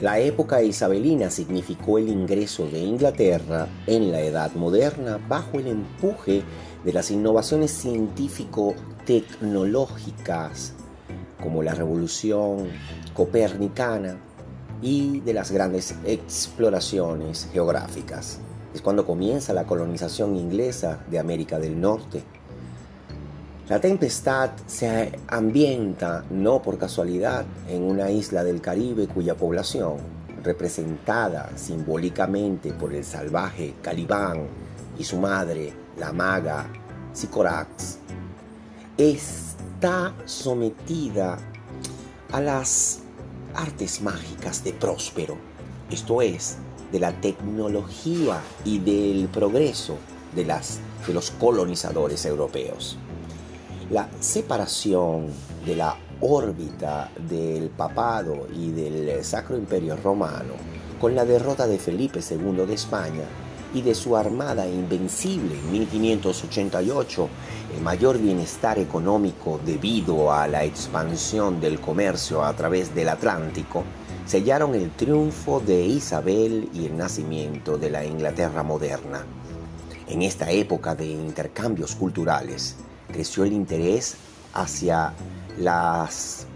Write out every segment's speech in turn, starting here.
La época isabelina significó el ingreso de Inglaterra en la Edad Moderna bajo el empuje de las innovaciones científico-tecnológicas como la revolución copernicana y de las grandes exploraciones geográficas. Es cuando comienza la colonización inglesa de América del Norte. La tempestad se ambienta no por casualidad en una isla del Caribe cuya población, representada simbólicamente por el salvaje Calibán y su madre, la maga Sicorax, está sometida a las artes mágicas de Próspero, esto es, de la tecnología y del progreso de, de los colonizadores europeos. La separación de la órbita del papado y del Sacro Imperio Romano con la derrota de Felipe II de España y de su armada invencible en 1588, el mayor bienestar económico debido a la expansión del comercio a través del Atlántico, sellaron el triunfo de Isabel y el nacimiento de la Inglaterra moderna. En esta época de intercambios culturales, creció el interés hacia las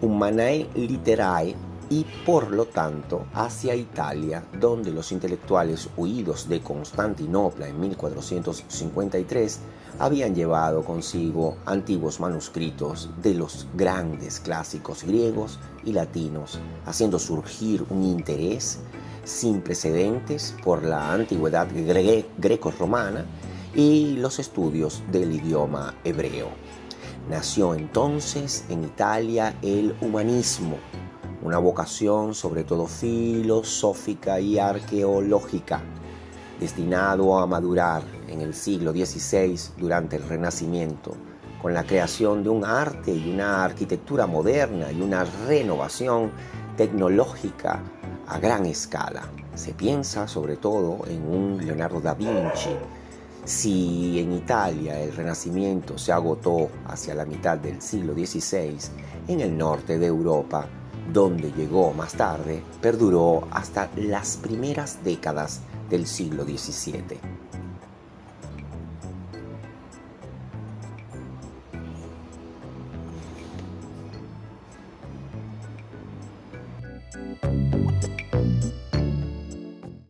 Humanae Literae y por lo tanto hacia Italia, donde los intelectuales huidos de Constantinopla en 1453 habían llevado consigo antiguos manuscritos de los grandes clásicos griegos y latinos, haciendo surgir un interés sin precedentes por la antigüedad greco-romana y los estudios del idioma hebreo. Nació entonces en Italia el humanismo, una vocación sobre todo filosófica y arqueológica, destinado a madurar en el siglo XVI durante el Renacimiento, con la creación de un arte y una arquitectura moderna y una renovación tecnológica a gran escala. Se piensa sobre todo en un Leonardo da Vinci. Si en Italia el Renacimiento se agotó hacia la mitad del siglo XVI, en el norte de Europa, donde llegó más tarde, perduró hasta las primeras décadas del siglo XVII.